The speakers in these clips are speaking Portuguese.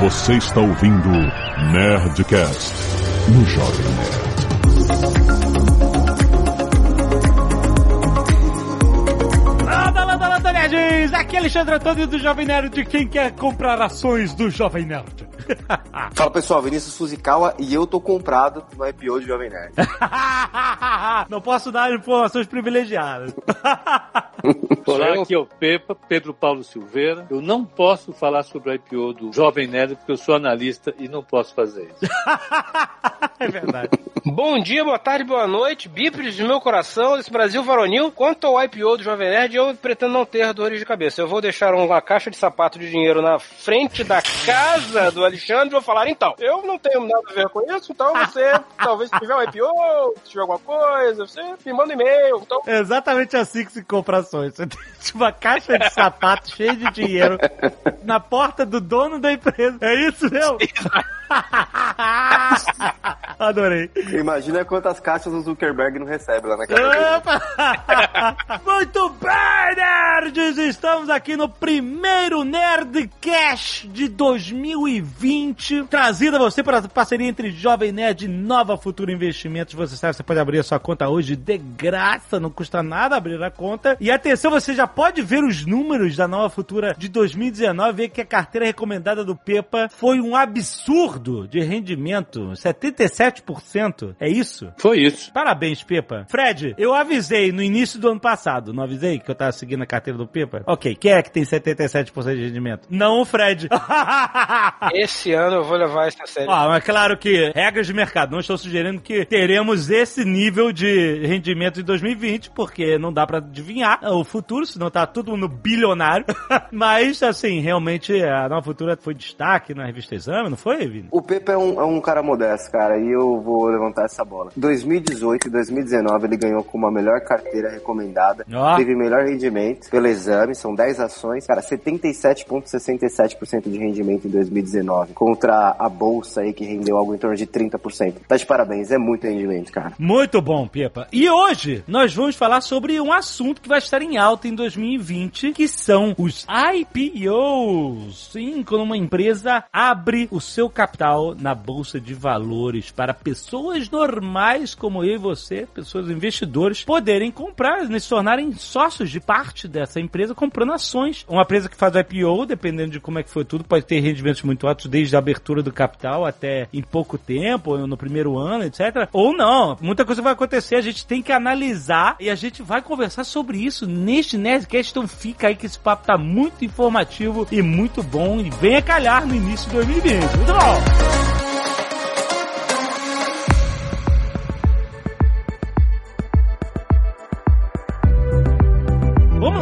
Você está ouvindo Nerdcast no Jovem Nerd. Landa, landa, landa, nerds! Aqui é Alexandre Antônio do Jovem Nerd, quem quer comprar ações do Jovem Nerd. Fala pessoal, Vinícius Fuzikawa e eu tô comprado no IPO de Jovem Nerd. Não posso dar informações privilegiadas. Olá, aqui é o Pepa, Pedro Paulo Silveira. Eu não posso falar sobre o IPO do Jovem Nerd porque eu sou analista e não posso fazer isso. é verdade. Bom dia, boa tarde, boa noite, bípedes do meu coração, desse Brasil varonil. Quanto ao IPO do Jovem Nerd, eu pretendo não ter dores de cabeça. Eu vou deixar uma caixa de sapato de dinheiro na frente da casa do Alexandre e vou falar, então, eu não tenho nada a ver com isso, então você, talvez se tiver um IPO, se tiver alguma coisa, você me manda um e-mail. Então... É exatamente assim que se compra ações. Você tem uma caixa de sapato cheia de dinheiro na porta do dono da empresa. É isso mesmo? Adorei. Imagina quantas caixas o Zuckerberg não recebe lá na casa Muito bem, nerds! Estamos aqui no primeiro Nerdcast de 2020, trazido a você para a parceria entre Jovem Nerd e Nova Futura Investimentos. Você sabe, você pode abrir a sua conta hoje de graça, não custa nada abrir a conta. E atenção, você já pode ver os números da Nova Futura de 2019, ver que a carteira recomendada do Pepa foi um absurdo de rendimento, 77%. É isso? Foi isso. Parabéns, Pepa. Fred, eu avisei no início do ano passado, não avisei que eu tava seguindo a carteira do Pepa? Ok, quem é que tem 77% de rendimento? Não o Fred. Esse ano eu vou levar isso a sério. Ah, mas claro que regras de mercado. Não estou sugerindo que teremos esse nível de rendimento em 2020, porque não dá para adivinhar o futuro, senão tá tudo no bilionário. mas, assim, realmente a Nova Futura foi destaque na revista Exame, não foi, Vini? O Pepa é um, é um cara modesto, cara, e eu vou levantar essa bola. 2018 e 2019 ele ganhou com uma melhor carteira recomendada, Ó. teve melhor rendimento pelo exame, são 10 ações, cara, 77,67% de rendimento em 2019, contra a bolsa aí que rendeu algo em torno de 30%. Tá de parabéns, é muito rendimento, cara. Muito bom, Pepa. E hoje nós vamos falar sobre um assunto que vai estar em alta em 2020, que são os IPOs. Sim, quando uma empresa abre o seu capital na bolsa de valores para pessoas normais como eu e você, pessoas investidores, poderem comprar, né, se tornarem sócios de parte dessa empresa comprando ações. Uma empresa que faz IPO, dependendo de como é que foi tudo, pode ter rendimentos muito altos desde a abertura do capital até em pouco tempo, no primeiro ano, etc. Ou não, muita coisa vai acontecer, a gente tem que analisar e a gente vai conversar sobre isso neste Nerdcast, então fica aí que esse papo tá muito informativo e muito bom e venha calhar no início de 2020. Muito bom!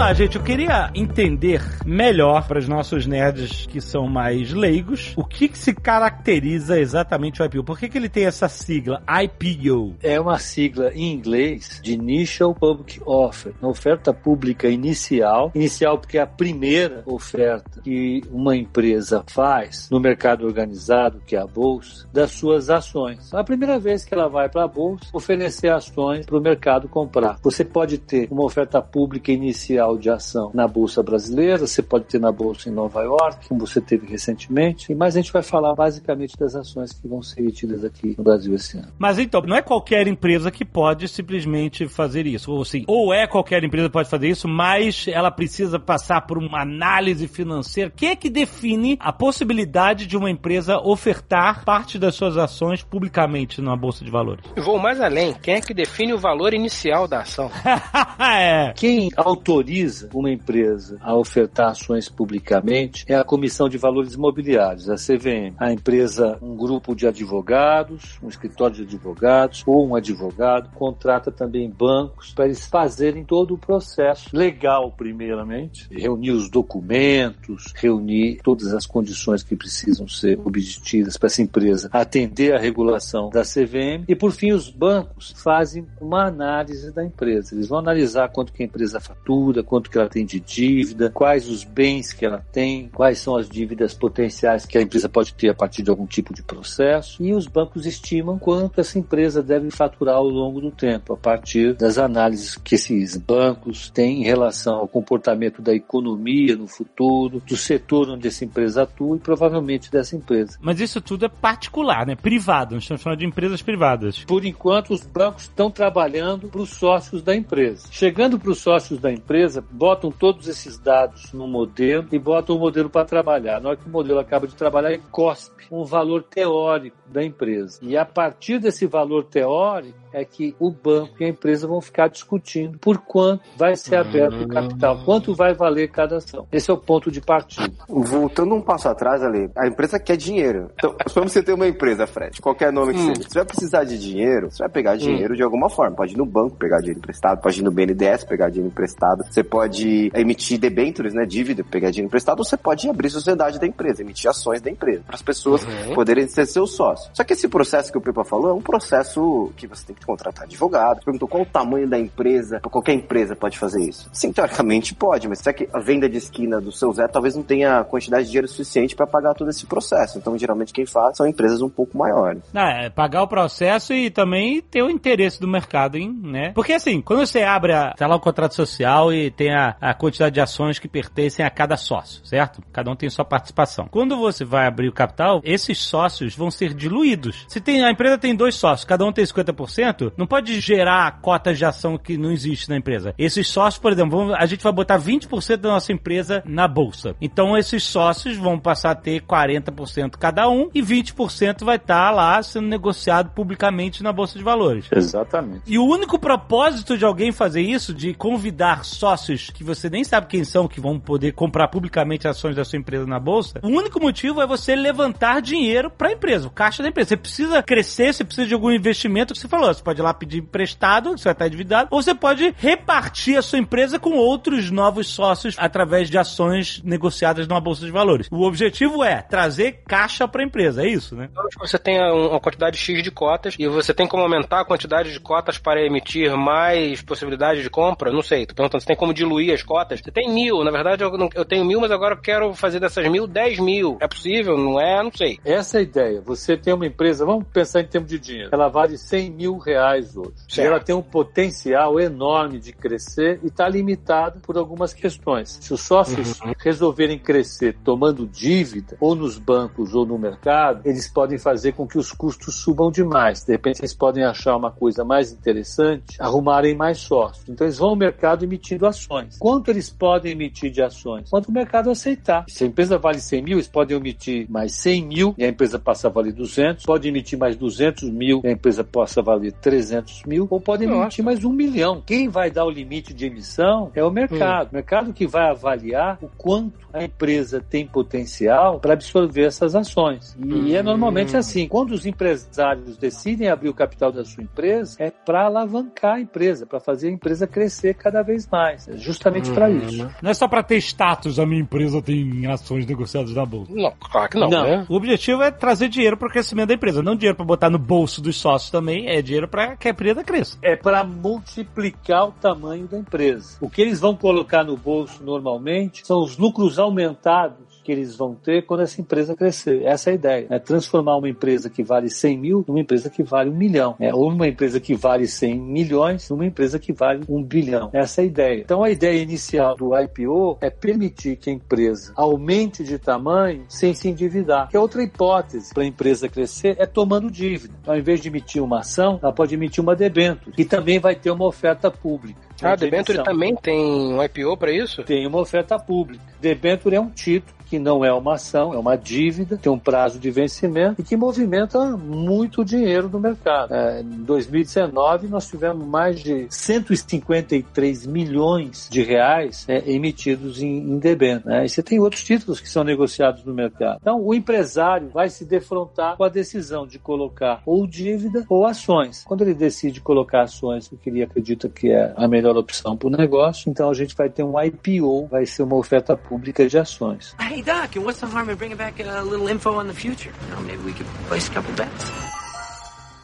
Lá, gente. Eu queria entender melhor para os nossos nerds que são mais leigos o que, que se caracteriza exatamente o IPO. Por que, que ele tem essa sigla IPO? É uma sigla em inglês de Initial Public Offer, uma oferta pública inicial. Inicial porque é a primeira oferta que uma empresa faz no mercado organizado, que é a bolsa, das suas ações. A primeira vez que ela vai para a bolsa oferecer ações para o mercado comprar. Você pode ter uma oferta pública inicial de ação na Bolsa Brasileira, você pode ter na Bolsa em Nova York, como você teve recentemente, mas a gente vai falar basicamente das ações que vão ser emitidas aqui no Brasil esse ano. Mas então, não é qualquer empresa que pode simplesmente fazer isso. Ou sim, ou é qualquer empresa que pode fazer isso, mas ela precisa passar por uma análise financeira. Quem é que define a possibilidade de uma empresa ofertar parte das suas ações publicamente na Bolsa de Valores? Eu vou mais além. Quem é que define o valor inicial da ação? é. Quem autoriza uma empresa a ofertar ações publicamente é a Comissão de Valores Imobiliários, a CVM. A empresa, um grupo de advogados, um escritório de advogados ou um advogado, contrata também bancos para eles fazerem todo o processo legal, primeiramente, reunir os documentos, reunir todas as condições que precisam ser obtidas para essa empresa atender a regulação da CVM e, por fim, os bancos fazem uma análise da empresa. Eles vão analisar quanto que a empresa fatura, quanto que ela tem de dívida, quais os bens que ela tem, quais são as dívidas potenciais que a empresa pode ter a partir de algum tipo de processo, e os bancos estimam quanto essa empresa deve faturar ao longo do tempo, a partir das análises que esses bancos têm em relação ao comportamento da economia no futuro, do setor onde essa empresa atua e provavelmente dessa empresa. Mas isso tudo é particular, né? Privado. Nós estamos falando de empresas privadas. Por enquanto, os bancos estão trabalhando para os sócios da empresa. Chegando para os sócios da empresa, botam todos esses dados no modelo e botam o modelo para trabalhar. Na hora que o modelo acaba de trabalhar, ele cospe um valor teórico da empresa. E a partir desse valor teórico, é que o banco e a empresa vão ficar discutindo por quanto vai ser aberto o capital, quanto vai valer cada ação. Esse é o ponto de partida. Voltando um passo atrás ali, a empresa quer dinheiro. Então, se você ter uma empresa, Fred, qualquer nome que Hum. seja, você vai precisar de dinheiro, você vai pegar dinheiro de alguma forma. Pode ir no banco pegar dinheiro emprestado, pode ir no BNDES pegar dinheiro emprestado, você pode emitir debêntures, né, dívida, pegar dinheiro emprestado, ou você pode abrir sociedade da empresa, emitir ações da empresa, para as pessoas Uhum. poderem ser seus sócios. Só que esse processo que o Pepa falou é um processo que você tem que contratar advogado. Você perguntou qual o tamanho da empresa, qualquer empresa pode fazer isso. Sim, teoricamente pode, mas será que a venda de esquina do seu Zé talvez não tenha quantidade de dinheiro suficiente para pagar todo esse processo. Então, geralmente quem faz são empresas um pouco maiores. Ah, é pagar o processo e também ter o interesse do mercado, hein, né? Porque assim, quando você abre a, tá lá o contrato social e tem a, a quantidade de ações que pertencem a cada sócio, certo? Cada um tem sua participação. Quando você vai abrir o capital, esses sócios vão ser diluídos. Se tem a empresa tem dois sócios, cada um tem 50%, não pode gerar cotas de ação que não existe na empresa. Esses sócios, por exemplo, vamos- a gente vai botar 20% da nossa empresa na bolsa. Então esses sócios vão passar a ter 40% cada um e 20% vai estar lá sendo negociado publicamente na bolsa de valores. Exatamente. E o único propósito de alguém fazer isso, de convidar sócios que você nem sabe quem são, que vão poder comprar publicamente ações da sua empresa na bolsa, o único motivo é você levantar dinheiro para a empresa, o caixa da empresa. Você precisa crescer, você precisa de algum investimento que você falou. Você pode ir lá pedir emprestado, você vai estar endividado, ou você pode repartir a sua empresa com outros novos sócios através de ações negociadas numa bolsa de valores. O objetivo é trazer caixa para a empresa, é isso, né? Então, você tem um- uma quantidade X de cotas e você tem como aumentar a quantidade de cotas para emitir mais possibilidade de compra? Não sei, tô perguntando, você tem como diluir as cotas? Você tem mil, na verdade eu, não- eu tenho mil, mas agora eu quero fazer dessas mil, dez mil. É possível? Não é? Não sei. Essa é a ideia. Você tem uma empresa, vamos pensar em termos de dinheiro. Ela vale 100 mil reais hoje. E Certo. ela tem um potencial enorme de crescer e está limitada por algumas questões. Se os sócios resolverem crescer tomando dívida, ou nos bancos ou no mercado, eles podem fazer com que os custos subam demais. De repente, eles podem achar uma coisa mais interessante, arrumarem mais sócios. Então, eles vão ao mercado emitindo ações. Quanto eles podem emitir de ações? Quanto o mercado aceitar. Se a empresa vale 100 mil, eles podem emitir mais 100 mil e a empresa passa a valer 200. Pode emitir mais 200 mil e a empresa passa a valer 300 mil. Ou pode Nossa. emitir mais um milhão. Quem vai dar o limite de emissão é o mercado. O mercado que vai avaliar o quanto a empresa tem potencial para absorver essas ações. E é normalmente assim. Quando os empresários decidem abrir o capital da sua empresa, é para alavancar a empresa, para fazer a empresa crescer cada vez mais. Justamente para isso. Não é só para ter status, a minha empresa tem ações negociadas na bolsa. Não, claro que não, Não. né? O objetivo é trazer dinheiro para o crescimento da empresa, não dinheiro para botar no bolso dos sócios também, é dinheiro para que a empresa cresça. é para multiplicar o tamanho da empresa. O que eles vão colocar no bolso normalmente são os lucros aumentados que eles vão ter quando essa empresa crescer. Essa é a ideia. É transformar uma empresa que vale 100 mil numa empresa que vale um milhão. É, ou uma empresa que vale 100 milhões numa empresa que vale um bilhão. Essa é a ideia. Então a ideia inicial do IPO é permitir que a empresa aumente de tamanho sem se endividar. Que é outra hipótese para a empresa crescer é tomando dívida. Ao invés de emitir uma ação, ela pode emitir uma debênture. E também vai ter uma oferta pública. Ah, de Debenture emissão. também tem um IPO pra isso? Tem uma oferta pública. Debênture é um título que não é uma ação, é uma dívida, tem um prazo de vencimento e que movimenta muito dinheiro no mercado. É, em 2019, nós tivemos mais de 153 milhões de reais é, emitidos em, em. Né? E você tem outros títulos que são negociados no mercado. Então, o empresário vai se defrontar com a decisão de colocar ou dívida ou ações. Quando ele decide colocar ações, porque ele acredita que é a melhor opção para o negócio, então a gente vai ter um IPO, vai ser uma oferta pública de ações. Doc, and what's the harm in bringing back a little info on the future? You know, maybe we could place a couple bets.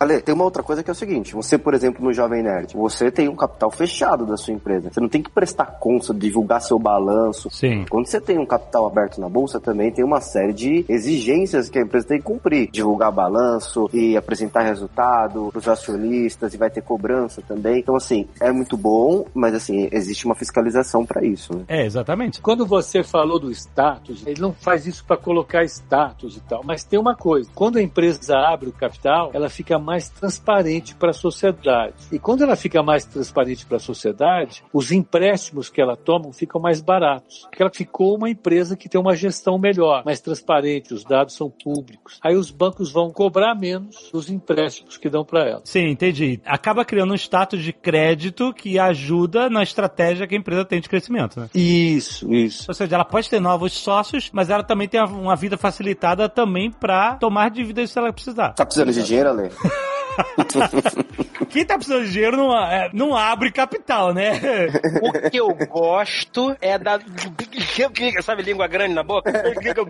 Ale, tem uma outra coisa que é o seguinte: você, por exemplo, no Jovem Nerd, você tem um capital fechado da sua empresa. Você não tem que prestar conta, divulgar seu balanço. Sim. Quando você tem um capital aberto na bolsa, também tem uma série de exigências que a empresa tem que cumprir. Divulgar balanço e apresentar resultado para os acionistas e vai ter cobrança também. Então, assim, é muito bom, mas assim, existe uma fiscalização para isso, né? É, exatamente. Quando você falou do status, ele não faz isso para colocar status e tal, mas tem uma coisa: quando a empresa abre o capital, ela fica mais transparente para a sociedade. E quando ela fica mais transparente para a sociedade, os empréstimos que ela toma ficam mais baratos. Porque ela ficou uma empresa que tem uma gestão melhor, mais transparente, os dados são públicos. Aí os bancos vão cobrar menos dos empréstimos que dão para ela. Sim, entendi. Acaba criando um status de crédito que ajuda na estratégia que a empresa tem de crescimento, né? Isso, isso. Ou seja, ela pode ter novos sócios, mas ela também tem uma vida facilitada também para tomar dívidas se ela precisar. Tá precisando de dinheiro, Ale? Quem tá precisando de dinheiro não, é, não abre capital, né? O que eu gosto é da. Sabe, língua grande na boca?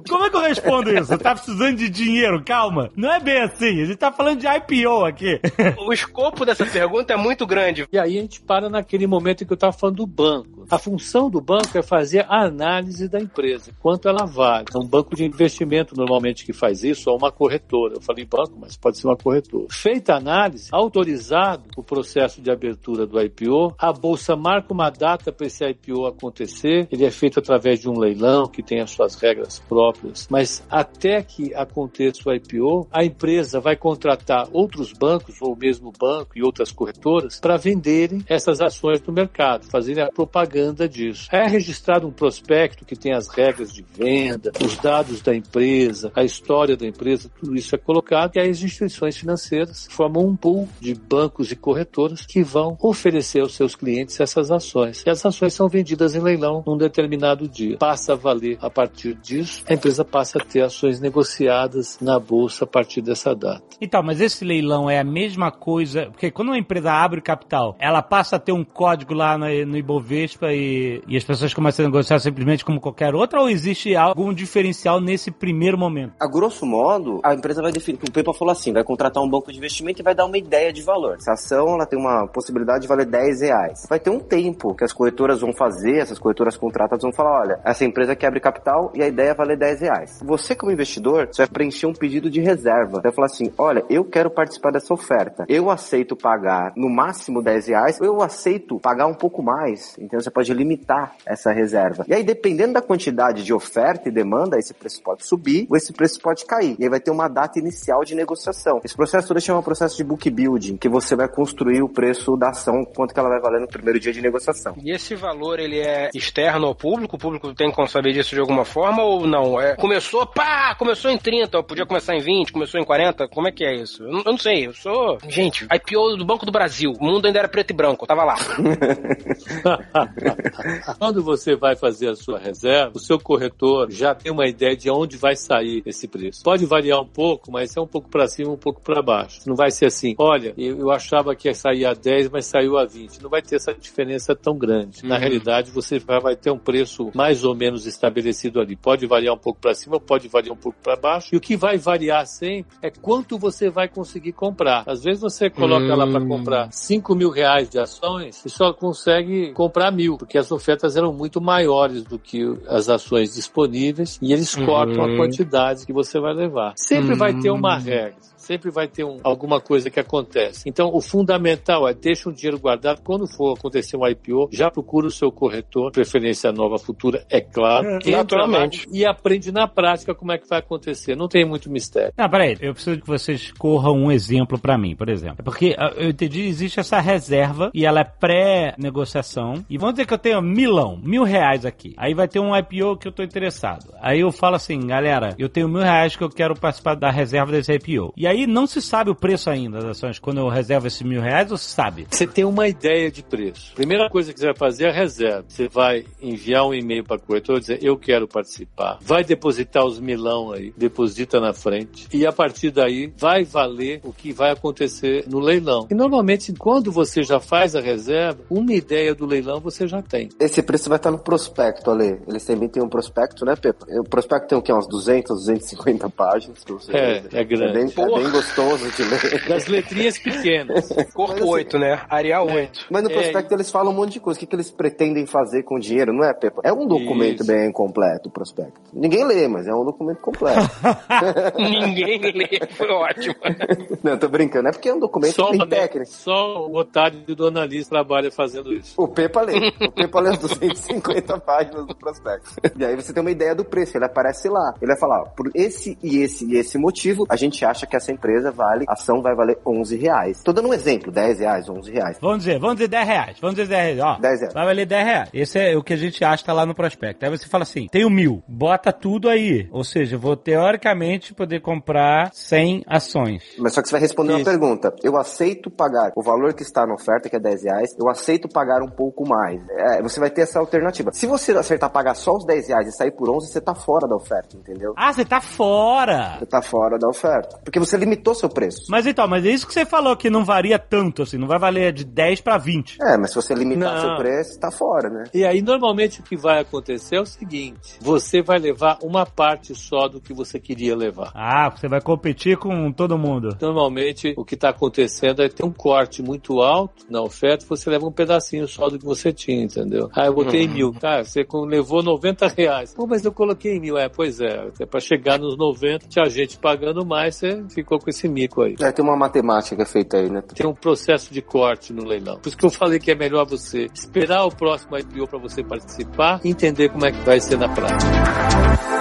Como é que eu respondo isso? Tá precisando de dinheiro? Calma. Não é bem assim. A gente tá falando de IPO aqui. O escopo dessa pergunta é muito grande. E aí a gente para naquele momento em que eu estava falando do banco. A função do banco é fazer a análise da empresa, quanto ela vale. É um banco de investimento normalmente que faz isso, ou uma corretora. Eu falei banco, mas pode ser uma corretora. Feita a análise, autorizado o processo de abertura do IPO, a bolsa marca uma data para esse IPO acontecer. Ele é feito através de um leilão que tem as suas regras próprias. Mas até que aconteça o IPO, a empresa vai contratar outros bancos ou o mesmo banco e outras corretoras para venderem essas ações no mercado, fazerem a propaganda disso. É registrado um prospecto que tem as regras de venda, os dados da empresa, a história da empresa, tudo isso é colocado e as instituições financeiras formam um pool de bancos e corretoras que vão oferecer aos seus clientes essas ações. E as ações são vendidas em leilão num determinado dia. Passa a valer a partir disso, a empresa passa a ter ações negociadas na bolsa a partir dessa data. Então, mas esse leilão é a mesma coisa, porque quando uma empresa abre capital, ela passa a ter um código lá no, no Ibovespa e, e as pessoas começam a negociar simplesmente como qualquer outra, ou existe algum diferencial nesse primeiro momento? A grosso modo, a empresa vai definir, o Pepa falou assim, vai contratar um banco de investimento e vai dar uma ideia de valor. Essa ação, ela tem uma possibilidade de valer 10 reais. Vai ter um tempo que as corretoras vão fazer, essas corretoras contratadas vão falar, olha, essa empresa quebra capital e a ideia é valer 10 reais. Você como investidor, você vai preencher um pedido de reserva. Você vai falar assim, olha, eu quero participar dessa oferta. Eu aceito pagar no máximo 10 reais, eu aceito pagar um pouco mais. Então você pode limitar essa reserva. E aí, dependendo da quantidade de oferta e demanda, esse preço pode subir ou esse preço pode cair. E aí vai ter uma data inicial de negociação. Esse processo todo chama processo de book building, que você vai construir o preço da ação, quanto que ela vai valer no primeiro dia de negociação. E esse valor, ele é externo ao público? O público tem como saber disso de alguma forma ou não? É, começou, pá, começou em 30, podia começar em 20, começou em 40, como é que é isso? Eu não, eu não sei, eu sou... Gente, IPO do Banco do Brasil, o mundo ainda era preto e branco, eu tava lá. Quando você vai fazer a sua reserva, o seu corretor já tem uma ideia de onde vai sair esse preço. Pode variar um pouco, mas é um pouco para cima, um pouco para baixo. Não vai ser assim, olha, eu, eu achava que ia sair a 10, mas saiu a 20. Não vai ter essa diferença tão grande. Na Uhum. realidade, você vai, ter um preço mais ou menos estabelecido ali. Pode variar um pouco para cima, pode variar um pouco para baixo. E o que vai variar sempre é quanto você vai conseguir comprar. Às vezes você coloca lá para Hum. comprar 5 mil reais de ações e só consegue comprar mil, porque as ofertas eram muito maiores do que as ações disponíveis e eles Uhum. cortam a quantidade que você vai levar. Sempre vai ter uma regra. Sempre vai ter um- alguma coisa que acontece. Então, o fundamental é deixa o dinheiro guardado. Quando for acontecer um IPO, já procura o seu corretor, preferência nova futura, é claro. Lá naturalmente. E aprende na prática como é que vai acontecer. Não tem muito mistério. Não, peraí, eu preciso que vocês corram um exemplo pra mim, por exemplo. É Porque ah, eu entendi, existe essa reserva e ela é pré-negociação. E vamos dizer que eu tenho milão, mil reais aqui. Aí vai ter um IPO que eu tô interessado. Aí eu falo assim, galera, eu tenho mil reais que eu quero participar da reserva desse IPO. E aí não se sabe o preço ainda das ações. Quando eu reservo esses mil reais, você sabe. Você tem uma ideia de preço. Primeira coisa que você vai fazer é a reserva. Você vai enviar um e-mail para corretora dizer, eu quero participar. Vai depositar os milão aí, deposita na frente. E a partir daí vai valer o que vai acontecer no leilão. E normalmente, quando você já faz a reserva, uma ideia do leilão você já tem. Esse preço vai estar no prospecto, Ale. Eles também têm um prospecto, né, Pepa? O prospecto tem o quê? Umas 200, 250 páginas. pra você É, ver. é grande. É bem, é bem gostoso de ler. Das letrinhas pequenas. Corpo assim- 8, né? Arial 8. Mas no É, prospecto eles falam um monte de coisa. O que, que eles pretendem fazer com o dinheiro, não é, Pepa? É um documento Isso. bem completo, o prospecto. Ninguém lê, mas é um documento completo. Ninguém lê. Foi ótimo. não, tô brincando. É porque é um documento Só, bem né, técnico. só o otário do analista trabalha fazendo isso. O Pepa lê. O Pepa lê as 250 páginas do prospecto. E aí você tem uma ideia do preço. Ele aparece lá. Ele vai falar, ó, por esse e esse e esse motivo, a gente acha que essa empresa vale, a ação vai valer 11 reais. Tô dando um exemplo, 10 reais, 11 reais. Vamos dizer, vamos dizer 10 reais. Vamos dizer 10 reais. Ó, 10 reais. Vai valer 10 reais. Esse é o que a gente acha tá lá no prospecto. Aí você fala assim, tenho mil, bota tudo aí. Ou seja, vou teoricamente poder comprar 100 ações. Mas só que você vai responder uma Isso. pergunta. Eu aceito pagar o valor que está na oferta, que é 10 reais, eu aceito pagar um pouco mais. É, você vai ter essa alternativa. Se você acertar pagar só os 10 reais e sair por 11, você tá fora da oferta, entendeu? Ah, você tá fora! Você tá fora da oferta. Porque você limitou seu preço. Mas então, mas é isso que você falou que não varia tanto, assim, não vai valer de 10 pra 20. É, mas se você limitar Não. seu preço, tá fora, né? E aí, normalmente, o que vai acontecer é o seguinte: você vai levar uma parte só do que você queria levar. Ah, você vai competir com todo mundo. Normalmente, o que está acontecendo é ter um corte muito alto na oferta, você leva um pedacinho só do que você tinha, entendeu? Ah, eu botei mil. Tá, você levou 90 reais. Pô, mas eu coloquei mil. É, pois é. Até para chegar nos 90, tinha gente pagando mais, você ficou com esse mico aí. É, tem uma matemática feita aí, né? Tem um processo de corte no leilão. Por isso que eu falei que é melhor você esperar o próximo IPO para você participar e entender como é que vai ser na prática.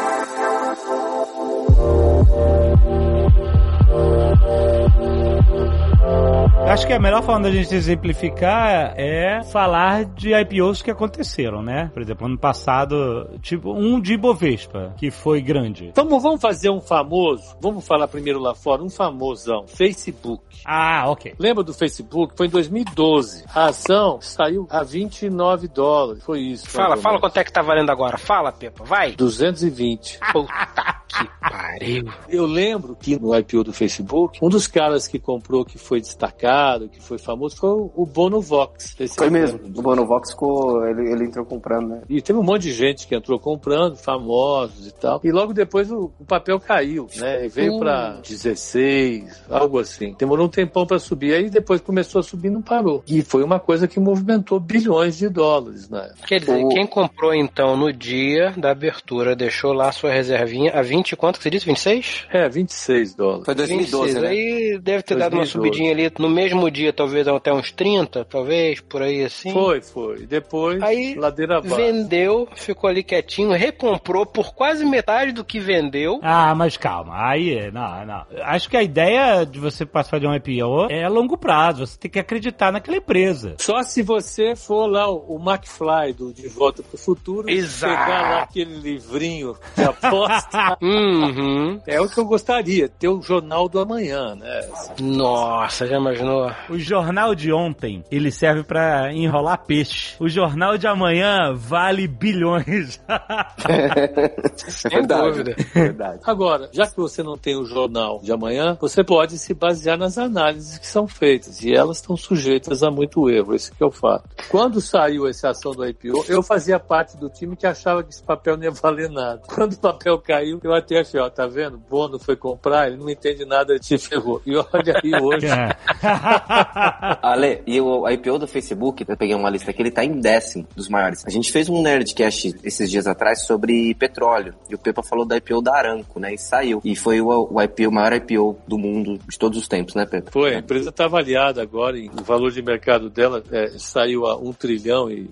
Eu acho que a melhor forma da gente exemplificar é falar de IPOs que aconteceram, né? Por exemplo, ano passado, tipo, um de Ibovespa, que foi grande. Vamos, vamos fazer um famoso, vamos falar primeiro lá fora, um famosão, Facebook. Ah, ok. Lembra do Facebook? Foi em 2012. A ação saiu a 29 dólares. Foi isso. Fala, fala quanto é que tá valendo agora. Fala, Pepa, vai. 220. Puta que pariu. Eu lembro que no IPO do Facebook, um dos caras que comprou, que foi destacado, que foi famoso, foi o Bono Vox. Esse Foi mesmo. O do- Bonovox ficou. Ele, ele entrou comprando, né? E teve um monte de gente que entrou comprando, famosos e tal. E logo depois o, o papel caiu, né? E veio Hum. pra 16, algo assim. Demorou um tempão pra subir, aí depois começou a subir e não parou. E foi uma coisa que movimentou bilhões de dólares na época. Quer dizer, O- quem comprou então no dia da abertura, deixou lá sua reservinha a 20 quanto que você disse? 26? É, 26 dólares. Foi 2012, 26. né? Aí deve ter dado uma 2012. subidinha ali no mesmo dia, talvez até uns 30, talvez, por aí assim. Foi, foi. Depois, Aí, ladeira abaixo. Vendeu, ficou ali quietinho, recomprou por quase metade do que vendeu. Ah, mas calma. Aí, não, não. Acho que a ideia de você participar de um IPO é a longo prazo. Você tem que acreditar naquela empresa. Só se você for lá o, o McFly do De Volta pro Futuro, Exato. pegar lá aquele livrinho de aposta. Uhum. é o que eu gostaria, ter o Jornal do Amanhã, né? Nossa, já imaginou? O jornal de ontem, ele serve pra enrolar peixe. O jornal de amanhã vale bilhões. Sem dúvida. Verdade. Agora, já que você não tem o jornal de amanhã, você pode se basear nas análises que são feitas e elas estão sujeitas a muito erro, esse que é o fato. Quando saiu essa ação do IPO, eu fazia parte do time que achava que esse papel não ia valer nada. Quando o papel caiu, eu até achei, ó, tá vendo? Bono foi comprar, ele não entende nada, ele se ferrou. E olha aí hoje. É. Ale, e o IPO do Facebook, eu peguei uma lista aqui, ele tá em décimo dos maiores. A gente fez um Nerdcast esses dias atrás sobre petróleo. E o Pepa falou da IPO da Aranco, né? E saiu. E foi o, o IPO, o maior IPO do mundo de todos os tempos, né, Pepa? Foi, a empresa está avaliada agora, e o valor de mercado dela é, saiu a um trilhão e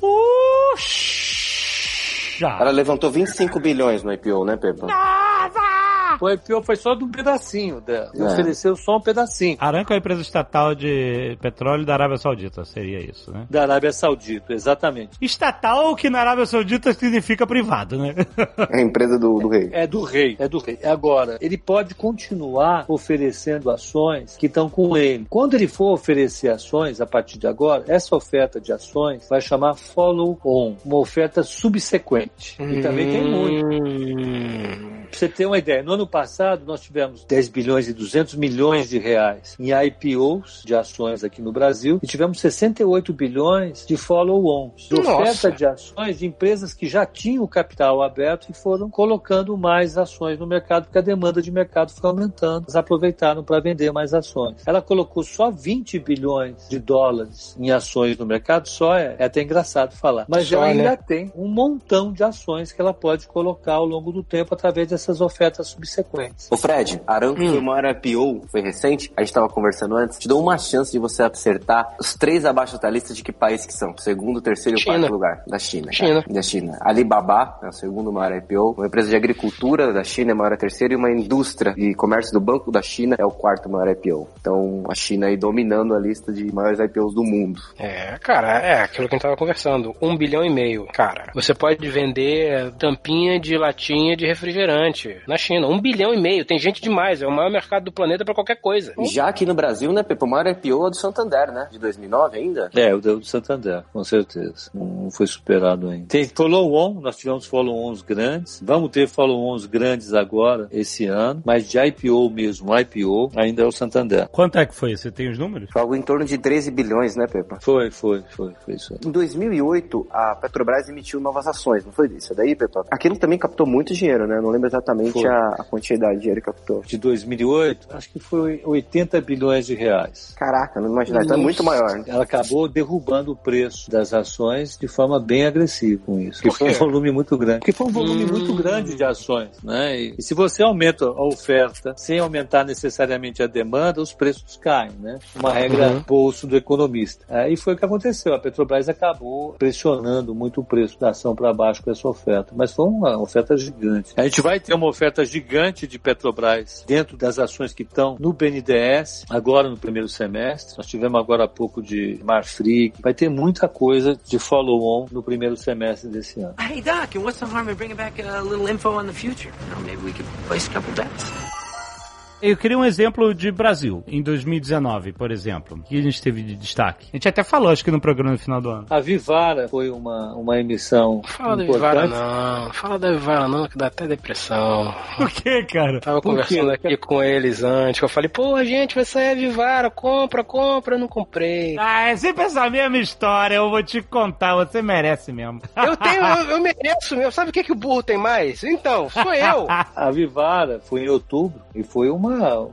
Puxa! Ela levantou 25 bilhões no IPO, né, Pepa? O IPO foi só de um pedacinho dela. Ele É. ofereceu só um pedacinho. Aramco é a empresa estatal de petróleo da Arábia Saudita, seria isso, né? Da Arábia Saudita, exatamente. Estatal, que na Arábia Saudita significa privado, né? É a empresa do, do rei. É do rei, é do rei. Agora, ele pode continuar oferecendo ações que estão com ele. Quando ele for oferecer ações, a partir de agora, essa oferta de ações vai chamar follow-on, uma oferta subsequente. E também tem muito. Pra você ter uma ideia, no ano passado nós tivemos 10 bilhões e 200 milhões de reais em IPOs de ações aqui no Brasil e tivemos 68 bilhões de follow-ons, de Nossa. oferta de ações de empresas que já tinham o capital aberto e foram colocando mais ações no mercado porque a demanda de mercado foi aumentando. Eles aproveitaram para vender mais ações. Ela colocou só 20 bilhões de dólares em ações no mercado, só é, é até engraçado falar. Mas Só, ela ainda né? tem um montão de ações que ela pode colocar ao longo do tempo através dessas ofertas subsequentes. Ô Fred, Aramco Hum. foi o maior IPO, foi recente, a gente tava conversando antes, te dou uma chance de você acertar os três abaixo da lista de que país que são, segundo, terceiro e quarto lugar, da China. China. Da China. Alibaba é o segundo maior IPO, uma empresa de agricultura da China é maior a terceira e uma indústria e comércio do Banco da China é o quarto maior IPO. Então a China aí dominando a lista de maiores IPOs do mundo. É, cara, é aquilo que a gente tava conversando. Um bilhão e meio, cara. Você pode vender tampinha de latinha de refrigerante na China. Um bilhão e meio. Tem gente demais. É o maior mercado do planeta pra qualquer coisa. E já aqui no Brasil, né, Pepe, o maior IPO é do Santander, né, de 2009 ainda. É, o do Santander, com certeza. Não foi superado ainda. Tem follow-on, nós tivemos follow-ons grandes. Vamos ter follow-ons grandes agora, esse ano. Mas de IPO mesmo, IPO, ainda é o Santander. Quanto é que foi? Você tem os números? Foi algo em torno de 13 bilhões, né, Pepa? Foi, foi, foi, foi isso aí. Em 2008, a Petrobras emitiu novas ações, não foi isso? Daí, Pepa? Aquilo também captou muito dinheiro, né? Não lembro exatamente Foi. a, quantidade de dinheiro que captou. De 2008, acho que foi 80 bilhões de reais. Caraca, não imaginava. Então é muito maior. né? Ela acabou derrubando o preço das ações de forma bem agressiva com isso. Porque foi um volume muito grande. Porque foi um volume Hum. muito grande de ações, né? E, e se você aumenta a oferta sem aumentar necessariamente a demanda, os preços caem, né? Uma regra Uhum. bolso do economista. Aí foi o que aconteceu. A Petrobras acabou pressionando muito o preço da ação para baixo com essa oferta. Mas foi uma oferta gigante. A gente vai ter uma oferta gigante de Petrobras dentro das ações que estão no BNDES, agora no primeiro semestre. Nós tivemos agora há pouco de Marfrig. Vai ter muita coisa de follow-on no primeiro semestre desse ano. Hey, Doc, and what's the harm in bringing back a little info on the future? You know, maybe we could place a couple bets. Eu queria um exemplo de Brasil, em 2019, por exemplo, que a gente teve de destaque. A gente até falou, acho que no programa no final do ano. A Vivara foi uma, uma emissão Fala da importante. Vivara não. Fala da Vivara não, que dá até depressão. Por que, cara? Tava Por conversando quê? aqui com eles antes. que Eu falei, pô, gente, vai sair a Vivara, compra, compra. Eu não comprei. Ah, é sempre essa mesma história, eu vou te contar, você merece mesmo. Eu tenho, eu, eu mereço meu. Sabe o que, que o burro tem mais? Então, sou eu. A Vivara foi em outubro e foi uma,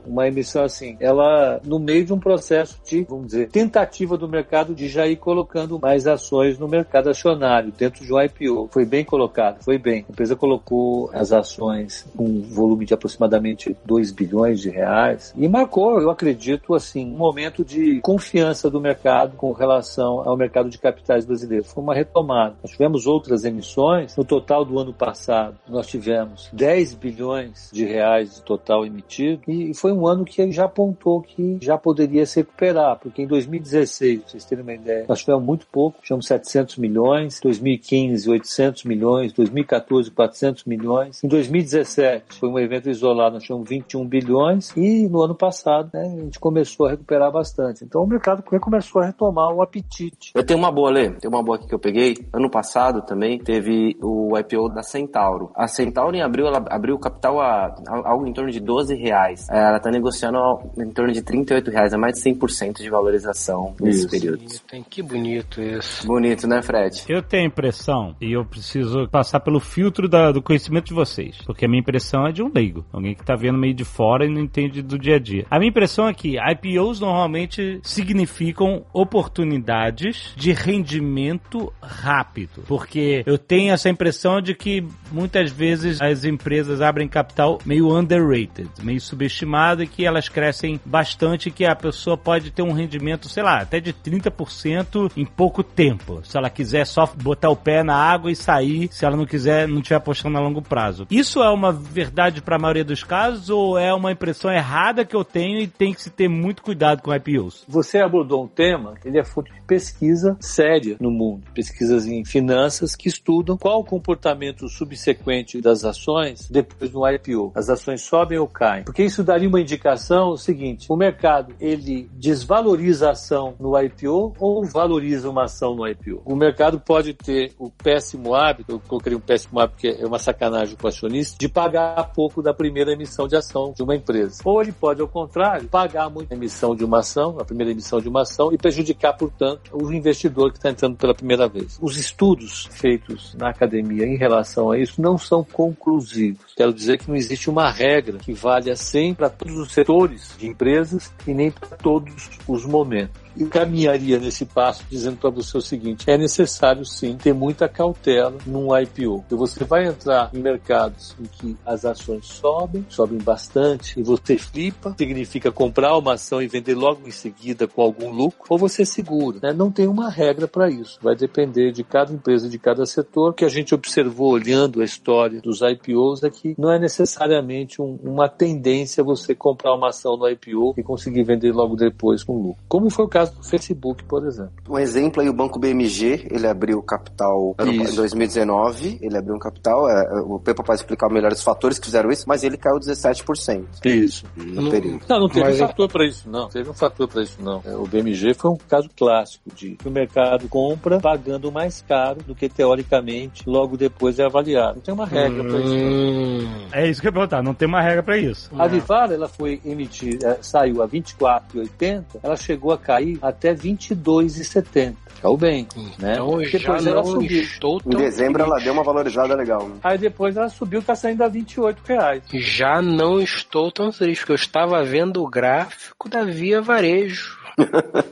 uma emissão assim, ela no meio de um processo de, vamos dizer, tentativa do mercado de já ir colocando mais ações no mercado acionário, dentro de um IPO. Foi bem colocado, foi bem. A empresa colocou as ações com um volume de aproximadamente 2 bilhões de reais e marcou, eu acredito, assim, um momento de confiança do mercado com relação ao mercado de capitais brasileiro. Foi uma retomada. Nós tivemos outras emissões. No total do ano passado, nós tivemos 10 bilhões de reais de total emitido e foi um ano que já apontou que já poderia se recuperar, porque em 2016, pra vocês terem uma ideia, nós tivemos muito pouco, tivemos 700 milhões, 2015, 800 milhões, 2014, 400 milhões, em 2017 foi um evento isolado, nós tivemos 21 bilhões e no ano passado né, a gente começou a recuperar bastante. Então o mercado começou a retomar o apetite. Eu tenho uma boa, Lê. Tem uma boa aqui que eu peguei. Ano passado também teve o IPO da Centauro. A Centauro em abril, ela abriu o capital a, a- algo em torno de 12 reais. É, Ela tá negociando em torno de 38 reais, a mais de 100% de valorização nesse Isso. período. Que bonito isso. Bonito, né, Fred? Eu tenho a impressão, e eu preciso passar pelo filtro da- do conhecimento de vocês, porque a minha impressão é de um leigo, alguém que tá vendo meio de fora e não entende do dia a dia. A minha impressão é que IPOs normalmente significam oportunidades de rendimento rápido, porque eu tenho essa impressão de que muitas vezes as empresas abrem capital meio underrated, meio subvalorizadas subestimado e que elas crescem bastante, que a pessoa pode ter um rendimento, sei lá, até de 30% em pouco tempo. Se ela quiser só botar o pé na água e sair, se ela não quiser, não estiver apostando a longo prazo. Isso é uma verdade para a maioria dos casos ou é uma impressão errada que eu tenho e tem que se ter muito cuidado com IPOs? Você abordou um tema, ele é fonte de pesquisa séria no mundo, pesquisas em finanças que estudam qual o comportamento subsequente das ações depois do IPO. As ações sobem ou caem? Porque isso daria uma indicação o seguinte: o mercado ele desvaloriza a ação no IPO ou valoriza uma ação no IPO? O mercado pode ter o péssimo hábito, eu coloquei um péssimo hábito que é uma sacanagem com o acionista, de pagar pouco da primeira emissão de ação de uma empresa. Ou ele pode, ao contrário, pagar muito a emissão de uma ação, a primeira emissão de uma ação, e prejudicar, portanto, o investidor que está entrando pela primeira vez. Os estudos feitos na academia em relação a isso não são conclusivos. Quero dizer que não existe uma regra que valha assim para todos os setores de empresas e nem para todos os momentos eu caminharia nesse passo dizendo para você o seguinte: é necessário sim ter muita cautela num IPO. Porque você vai entrar em mercados em que as ações sobem, sobem bastante, e você flipa, significa comprar uma ação e vender logo em seguida com algum lucro, ou você segura. Né? Não tem uma regra para isso. Vai depender de cada empresa, de cada setor. O que a gente observou olhando a história dos IPOs é que não é necessariamente um, uma tendência você comprar uma ação no IPO e conseguir vender logo depois com lucro. Como foi o caso caso do Facebook, por exemplo. Um exemplo aí, o Banco BMG, ele abriu capital em 2019, ele abriu um capital, é, o Pepa pode explicar melhor os fatores que fizeram isso, mas ele caiu 17% Isso. no período. Não, não teve Mas- um fator para isso, não. Teve um fator para isso, não. É, O BMG foi um caso clássico de que o mercado compra pagando mais caro do que teoricamente logo depois é avaliado. Não tem uma regra para isso. não. Hum. É isso que eu ia perguntar, não tem uma regra pra isso. A Vivara, ela foi emitida, saiu a 24,80, ela chegou a cair até 22,70. Caiu bem, né? Então já depois ela não subiu. estou Em dezembro ela triste. deu uma valorizada legal. né? Aí depois ela subiu, tá saindo a 28 reais. Já não estou tão triste, porque eu estava vendo o gráfico da Via Varejo.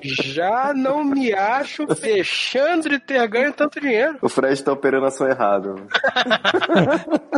Já não me acho fechando de ter ganho tanto dinheiro. O Fred tá operando a ação errado.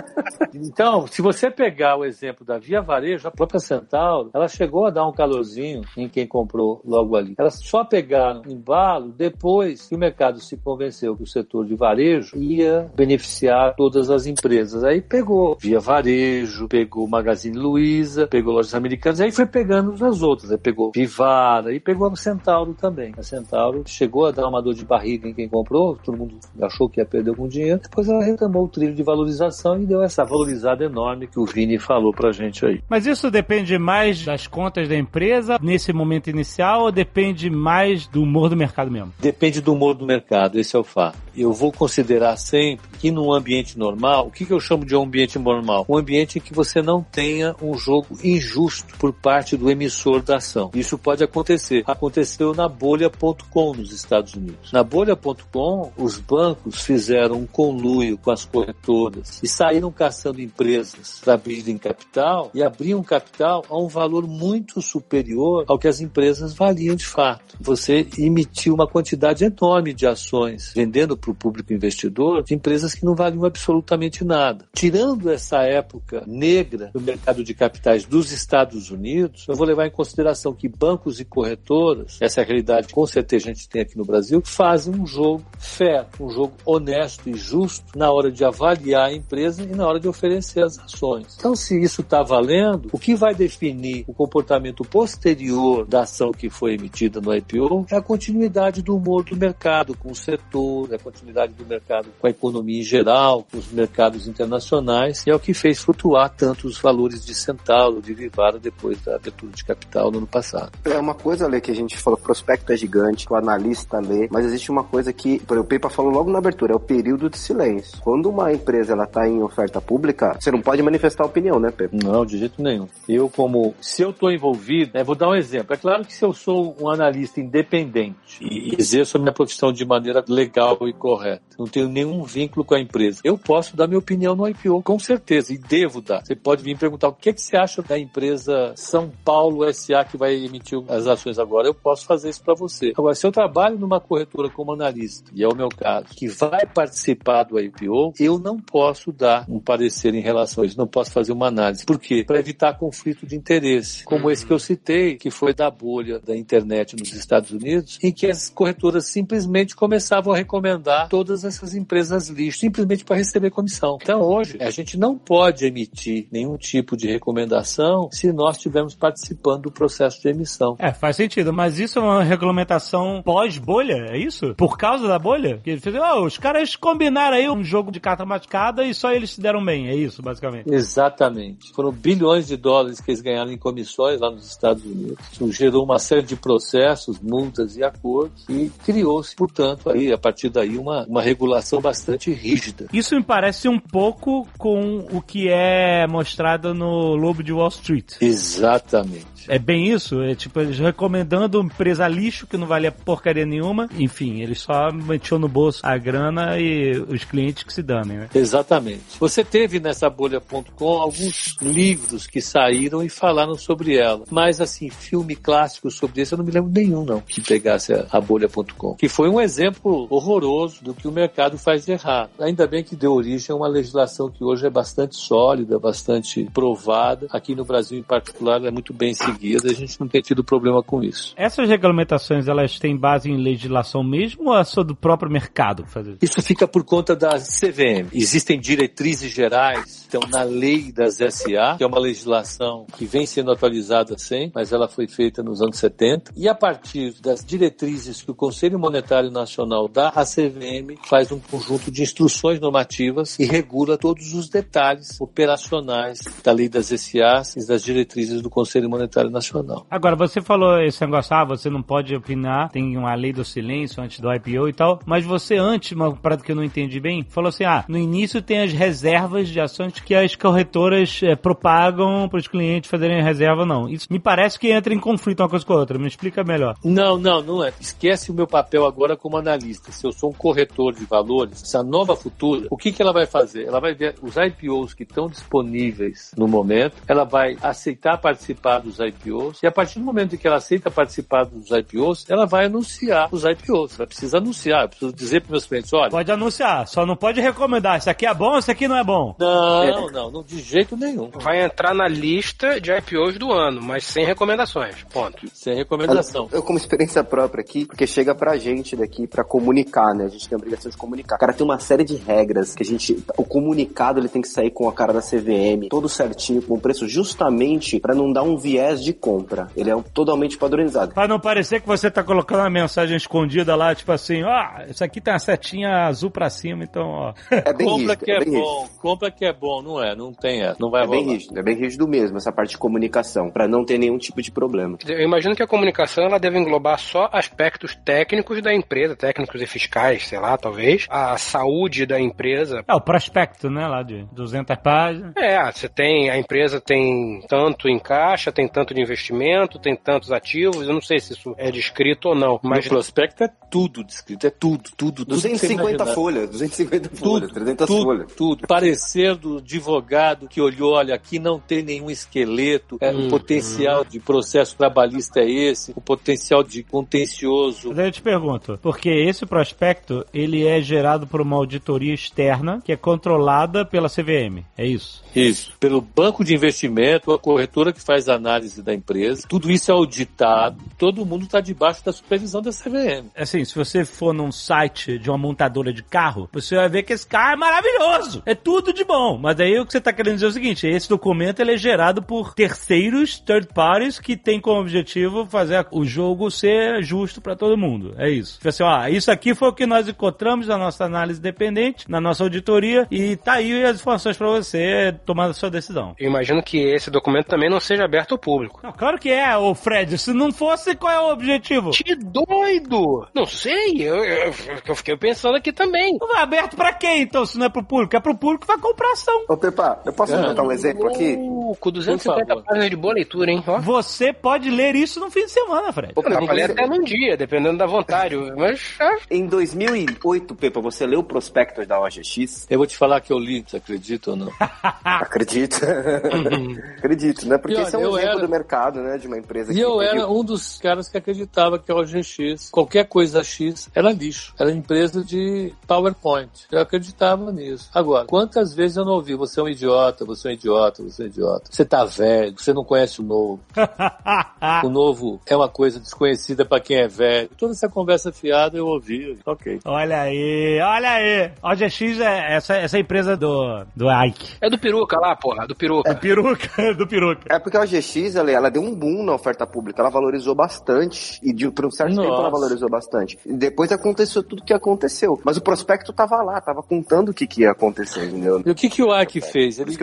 Então, se você pegar o exemplo da Via Varejo, a própria Centauro, ela chegou a dar um calorzinho em quem comprou logo ali. Elas só pegaram embalo depois que o mercado se convenceu que o setor de varejo ia beneficiar todas as empresas. Aí pegou Via Varejo, pegou Magazine Luiza, pegou Lojas Americanas, aí foi pegando as outras. Aí pegou Vivara, aí pegou a Centauro também. A Centauro chegou a dar uma dor de barriga em quem comprou, todo mundo achou que ia perder algum dinheiro. Depois ela retomou o trilho de valorização e deu essa valorizada enorme que o Vini falou pra gente aí. Mas isso depende mais das contas da empresa nesse momento inicial ou depende mais do humor do mercado mesmo? Depende do humor do mercado, esse é o fato. Eu vou considerar sempre que num ambiente normal, o que, que eu chamo de um ambiente normal? Um ambiente em que você não tenha um jogo injusto por parte do emissor da ação. Isso pode acontecer. Aconteceu na bolha.com nos Estados Unidos. Na bolha.com, os bancos fizeram um conluio com as corretoras e saíram caçando empresas para abrirem capital e abriam capital a um valor muito superior ao que as empresas valiam de fato. Você emitiu uma quantidade enorme de ações vendendo para o público investidor de empresas que não valiam absolutamente nada. Tirando essa época negra do mercado de capitais dos Estados Unidos, eu vou levar em consideração que bancos e corretoras, essa é a realidade com certeza a gente tem aqui no Brasil, fazem um jogo fair, um jogo honesto e justo na hora de avaliar a empresa e na hora de oferecer as ações. Então, se isso está valendo, o que vai definir o comportamento posterior da ação que foi emitida no IPO é a continuidade do humor do mercado com o setor, é a continuidade do mercado com a economia em geral, com os mercados internacionais, e é o que fez flutuar tanto os valores de Centauro, de Vivara, depois da abertura de capital no ano passado. É uma coisa, Lê, que a gente falou, prospecto é gigante, o analista lê, mas existe uma coisa que, o Pepa falou logo na abertura, é o período de silêncio. Quando uma empresa ela tá em oferta pública, você não pode manifestar opinião, né, Pepa? Não, de jeito nenhum. Eu, como, se eu estou envolvido, né, vou dar um exemplo. É claro que se eu sou um analista independente e exerço a minha profissão de maneira legal e correta, não tenho nenhum vínculo com a empresa, eu posso dar minha opinião no IPO, com certeza, e devo dar. Você pode vir perguntar o que, que você acha da empresa São Paulo SA que vai emitir as ações agora. Agora eu posso fazer isso para você. Agora, se eu trabalho numa corretora como analista, e é o meu caso, que vai participar do IPO, eu não posso dar um parecer em relação a isso, não posso fazer uma análise. Por quê? Para evitar conflito de interesse, como esse que eu citei, que foi da bolha da internet nos Estados Unidos, em que as corretoras simplesmente começavam a recomendar todas essas empresas lixo, simplesmente para receber comissão. Então, hoje, a gente não pode emitir nenhum tipo de recomendação se nós estivermos participando do processo de emissão. É, faz sentido, mas isso é uma regulamentação pós-bolha, é isso? Por causa da bolha? Que oh, os caras combinaram aí um jogo de carta mascada e só eles se deram bem, é isso, basicamente. Exatamente. Foram bilhões de dólares que eles ganharam em comissões lá nos Estados Unidos. Isso gerou uma série de processos, multas e acordos e criou-se, portanto, aí, a partir daí, uma, uma regulação bastante rígida. Isso me parece um pouco com o que é mostrado no Lobo de Wall Street. Exatamente. É bem isso? É tipo, eles recomendando empresa lixo que não valia porcaria nenhuma. Enfim, eles só metiam no bolso a grana e os clientes que se danem, né? Exatamente. Você teve nessa bolha.com alguns livros que saíram e falaram sobre ela. Mas, assim, filme clássico sobre isso eu não me lembro nenhum, não, que pegasse a, bolha.com. Que foi um exemplo horroroso do que o mercado faz de errado. Ainda bem que deu origem a uma legislação que hoje é bastante sólida, bastante provada. Aqui no Brasil, em particular, é muito bem seguida seguida, a gente não tem tido problema com isso. Essas regulamentações, elas têm base em legislação mesmo ou é só do próprio mercado fazer? Isso fica por conta da CVM. Existem diretrizes gerais, então na lei das SA, que é uma legislação que vem sendo atualizada sem, mas ela foi feita nos anos 70, e a partir das diretrizes que o Conselho Monetário Nacional dá, a CVM faz um conjunto de instruções normativas e regula todos os detalhes operacionais da lei das SAs e das diretrizes do Conselho Monetário Nacional. Agora, você falou esse negócio, ah, você não pode opinar, tem uma lei do silêncio antes do IPO e tal, mas você antes, uma parada que eu não entendi bem, falou assim, ah, no início tem as reservas de ações que as corretoras é, propagam para os clientes fazerem reserva, não. Isso me parece que entra em conflito uma coisa com a outra, me explica melhor. Não, não, não é. Esquece o meu papel agora como analista. Se eu sou um corretor de valores, essa nova futura, o que, que ela vai fazer? Ela vai ver os IPOs que estão disponíveis no momento, ela vai aceitar participar dos IPOs e a partir do momento em que ela aceita participar dos IPOs, ela vai anunciar os IPOs. Ela precisa anunciar, eu preciso dizer para meus clientes, olha... Pode anunciar, só não pode recomendar, isso aqui é bom, isso aqui não é bom. Não, não, não, de jeito nenhum. Vai entrar na lista de IPOs do ano, mas sem recomendações, ponto. Sem recomendação. Eu, como experiência própria aqui, porque chega pra gente daqui pra comunicar, né? A gente tem a obrigação de comunicar. Cara, tem uma série de regras que a gente... O comunicado, ele tem que sair com a cara da CVM, todo certinho, com o preço, justamente para não dar um viés de compra. Ele é um, totalmente padronizado. Pra não parecer que você tá colocando uma mensagem escondida lá, tipo assim, ó, ah, isso aqui tem uma setinha azul pra cima, então, ó. É bem compra rígido, que é, bem bom, rígido. compra que é bom, não é, não tem essa, não vai É bem rolar. rígido, é bem rígido mesmo, essa parte de comunicação, pra não ter nenhum tipo de problema. Eu imagino que a comunicação ela deve englobar só aspectos técnicos da empresa, técnicos e fiscais, sei lá, talvez. A saúde da empresa. É o prospecto, né, lá de 200 páginas. É, você tem, a empresa tem tanto em caixa, tem tanto de investimento, tem tantos ativos, eu não sei se isso é descrito ou não, Mas no prospecto é tudo descrito, é tudo, tudo, tudo. que você 250 imaginar. folhas, 250 folhas, 300 tudo, folhas. Tudo. Parecer do advogado que olhou, olha, aqui não tem nenhum esqueleto, é, Hum, o potencial de processo trabalhista é esse, o potencial de contencioso. Mas aí eu te pergunto, porque esse prospecto, ele é gerado por uma auditoria externa que é controlada pela CVM, é isso? Isso. Pelo banco de investimento, a corretora que faz a análise da empresa, tudo isso é auditado, todo mundo está debaixo da supervisão da CVM. Assim, se você for num site de uma montadora de carro, você vai ver que esse carro é maravilhoso. É tudo de bom. Mas aí o que você tá querendo dizer é o seguinte: esse documento ele é gerado por terceiros, third parties, que tem como objetivo fazer o jogo ser justo pra todo mundo. É isso. Tipo assim, ó, isso aqui foi o que nós encontramos na nossa análise independente, na nossa auditoria, e tá aí as informações pra você tomar a sua decisão. eu imagino que esse documento também não seja aberto ao público. Não, claro que é, ô Fred. Se não fosse, qual é o objetivo? Que doido! Não sei, eu, eu, eu fiquei pensando aqui também. Não vai aberto pra quem, então, se não é pro público? É pro público que vai comprar ação. Ô, Pepa, eu posso É. botar um exemplo aqui? Com 250 favor. páginas de boa leitura, hein? Ó. Você pode ler isso no fim de semana, Fred. Pra ler até num dia, dependendo da vontade. Mas ah, Em 2008, Pepa, você leu o prospecto da OGX? Eu vou te falar que eu li, você acredita ou não? Acredito. Acredito, né? Porque olha, esse é um eu exemplo era- do mercado, né? De uma empresa E que eu era um dos caras que acreditava que a OGX, qualquer coisa X, era lixo. Era empresa de PowerPoint. Eu acreditava nisso. Agora, quantas vezes eu não ouvi, você é um idiota, você é um idiota, você é um idiota. Você tá velho, você não conhece o novo. O novo é uma coisa desconhecida pra quem é velho. Toda essa conversa fiada eu ouvi. Ok. olha aí, olha aí. A OGX é essa, essa empresa do, do Ike. É do peruca lá, porra, do peruca. Peruca, do peruca. É porque a OGX, ela, ela deu um boom na oferta pública, ela valorizou bastante, e de, por um certo tempo Nossa. ela valorizou bastante. E depois aconteceu tudo o que aconteceu. Mas o prospecto tava lá, tava contando o que, que ia acontecer, entendeu? E o que, que o Ike fez? Ele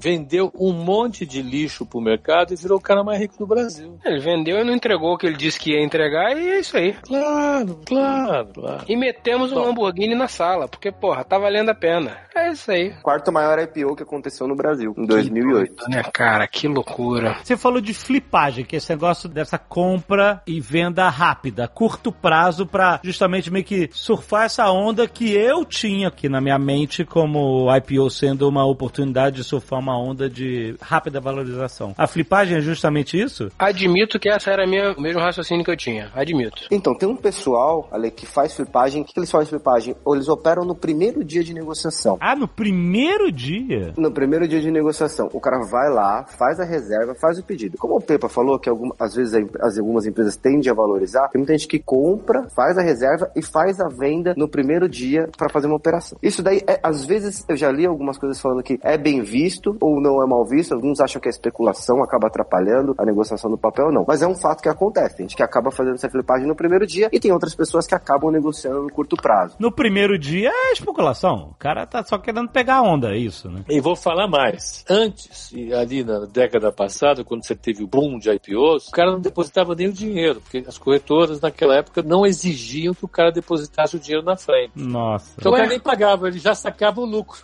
vendeu um monte de lixo pro mercado e virou o cara mais rico do Brasil. Ele vendeu e não entregou o que ele disse que ia entregar e é isso aí. Claro, claro, claro. E metemos um Lamborghini na sala, porque, porra, tá valendo a pena. É isso aí. Quarto maior IPO que aconteceu no Brasil, em 2008. Né, cara, que loucura. Você falou de flipagem, que é esse negócio dessa compra e venda rápida, curto prazo, pra justamente meio que surfar essa onda que eu tinha aqui na minha mente como IPO sendo uma oportunidade de surfar uma onda de rápida valorização. A flipagem é justamente isso? Admito que essa era a minha, o mesmo raciocínio que eu tinha. Admito. Então, tem um pessoal, ali, que faz flipagem. O que, que eles fazem flipagem? Ou eles operam no primeiro dia de negociação. Ah, no primeiro dia? No primeiro dia de negociação, o cara vai lá, faz a reserva, faz o pedido. Como o Pepa falou, que algum, às vezes as, algumas empresas tendem a valorizar, tem muita gente que compra, faz a reserva e faz a venda no primeiro dia para fazer uma operação. Isso daí, é, às vezes, eu já li algumas coisas falando que é bem visto ou não é mal visto. Alguns acham que é especulação, acaba atrapalhando a negociação do papel, não. Mas é um fato que acontece. Tem gente que acaba fazendo essa flipagem no primeiro dia e tem outras pessoas que acabam negociando no curto prazo. No primeiro dia é especulação. O cara tá só querendo pegar a onda, é isso, né? E vou falar mais. Antes, ali na década passada, quando você teve o boom de IPOs, o cara não depositava nem o dinheiro, porque as corretoras naquela época não exigiam que o cara depositasse o dinheiro na frente. Nossa. Então o cara nem pagava, ele já sacava o lucro.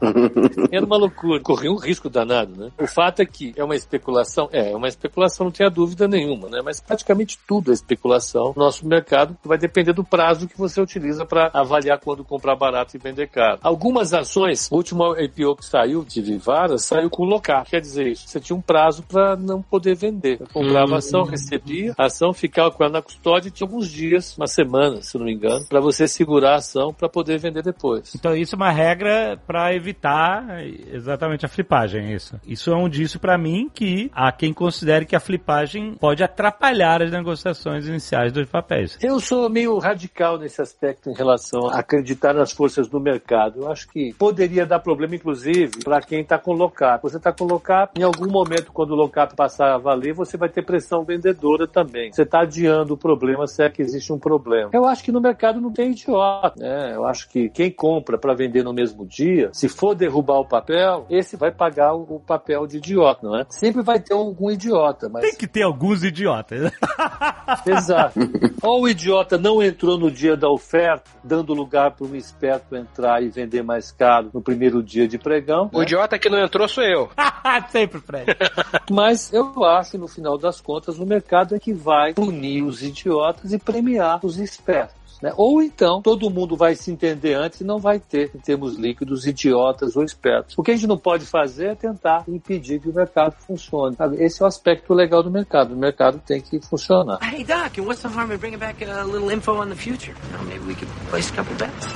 Era uma loucura. Corria um risco danado, né? O fato é que é uma especulação, é, é uma especulação, não tenha dúvida nenhuma, né? Mas praticamente tudo é especulação. Nosso mercado vai depender do prazo que você utiliza para avaliar quando comprar barato e vender caro. Algumas ações, o último IPO que saiu de Vivara saiu com locar. Quer dizer isso, você tinha um prazo para não poder vender. Você comprava a ação, recebia a ação, ficava com ela na custódia e tinha alguns dias, uma semana, se eu não me engano, para você segurar a ação para poder vender depois. Então isso é uma regra pra evitar exatamente a flipagem, é isso. Isso é um indício pra mim que há quem considere que a flipagem pode atrapalhar as negociações iniciais dos papéis. Eu sou meio radical nesse aspecto em relação a acreditar nas forças do mercado. Eu acho que poderia dar problema, inclusive, para quem está com lock-up. Você está com lock-up, em algum momento, quando o lock-up passar a valer, você vai ter pressão vendedora também. Você está adiando o problema se é que existe um problema. Eu acho que no mercado não tem idiota. Né? Eu acho que quem compra para vender no mesmo dia, se for derrubar o papel, esse vai pagar o papel de idiota, não é? Sempre vai ter algum idiota, mas Tem que ter alguns idiotas. Exato. Ou o idiota não entrou no dia da oferta, dando lugar para um esperto entrar e vender mais caro no primeiro dia de pregão. O né? idiota que não entrou sou eu. Sempre, Fred. Mas eu acho que no final das contas o mercado é que vai punir os idiotas e premiar os espertos. né? Ou então todo mundo vai se entender antes e não vai ter, em termos líquidos, idiotas ou espertos. O que a gente não pode fazer é tentar impedir que o mercado funcione. sabe? Esse é o aspecto legal do mercado. O mercado tem que funcionar. Hey, Doc, what's the harm in bringing back a little info on the future? Know, maybe we could place a couple bets.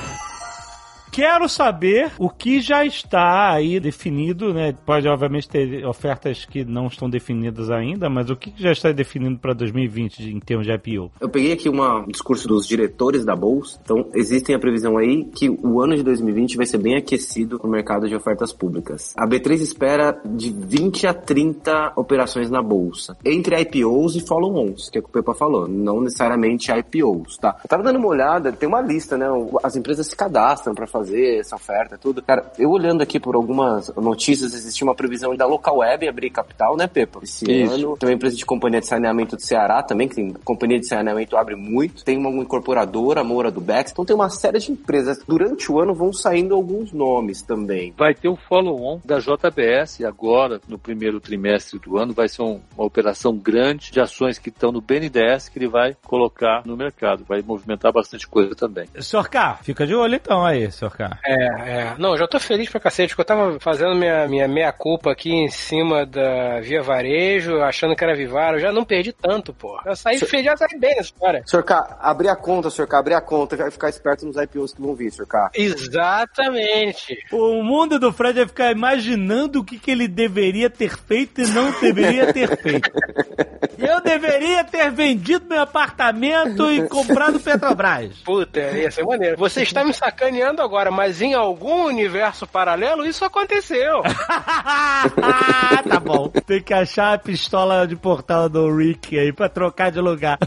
Quero saber o que já está aí definido, né? Pode, obviamente, ter ofertas que não estão definidas ainda, mas o que já está definido para 2020 em termos de IPO? Eu peguei aqui uma- um discurso dos diretores da Bolsa. Então, existem a previsão aí que o ano de 2020 vai ser bem aquecido no mercado de ofertas públicas. A B3 espera de 20 a 30 operações na Bolsa, entre IPOs e follow-ons, que é que o Pepa falou, não necessariamente IPOs, tá? Eu tava dando uma olhada, tem uma lista, né? As empresas se cadastram para fazer essa oferta, tudo. Cara, eu olhando aqui por algumas notícias, existia uma previsão da Local Web abrir capital, né, Pepa? Esse Isso. ano. Tem uma empresa de companhia de saneamento do Ceará também, que tem companhia de saneamento abre muito. Tem uma incorporadora, a Moura do Bex. Então tem uma série de empresas. Durante o ano vão saindo alguns nomes também. Vai ter o follow-on da JBS agora, no primeiro trimestre do ano. Vai ser um- uma operação grande de ações que estão no BNDES que ele vai colocar no mercado. Vai movimentar bastante coisa também. Sr. K, fica de olho então aí, Sr. É, é. Não, eu já tô feliz pra cacete, porque eu tava fazendo minha, minha meia-culpa aqui em cima da Via Varejo, achando que era Vivaro. Eu já não perdi tanto, pô. Eu saí feliz, já saí bem nessa história. Sr. K, abrir a conta, Sr. K, abrir a conta, vai ficar esperto nos IPOs que vão vir, Sr. K. Exatamente. O mundo do Fred vai ficar imaginando o que, que ele deveria ter feito e não deveria ter feito. Eu deveria ter vendido meu apartamento e comprado Petrobras. Puta, ia ser maneiro. Você está me sacaneando agora, mas em algum universo paralelo isso aconteceu. tá bom. Tem que achar a pistola de portal do Rick aí pra trocar de lugar.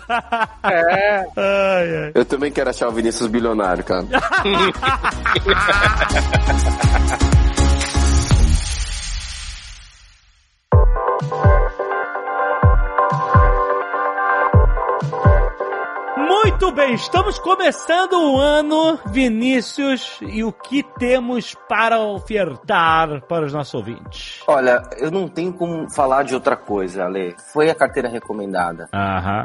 É. Ai, ai. Eu também quero achar o Vinícius bilionário, cara. Muito bem, estamos começando o ano, Vinícius, e o que temos para ofertar para os nossos ouvintes? Olha, eu não tenho como falar de outra coisa, Ale. Foi a carteira recomendada.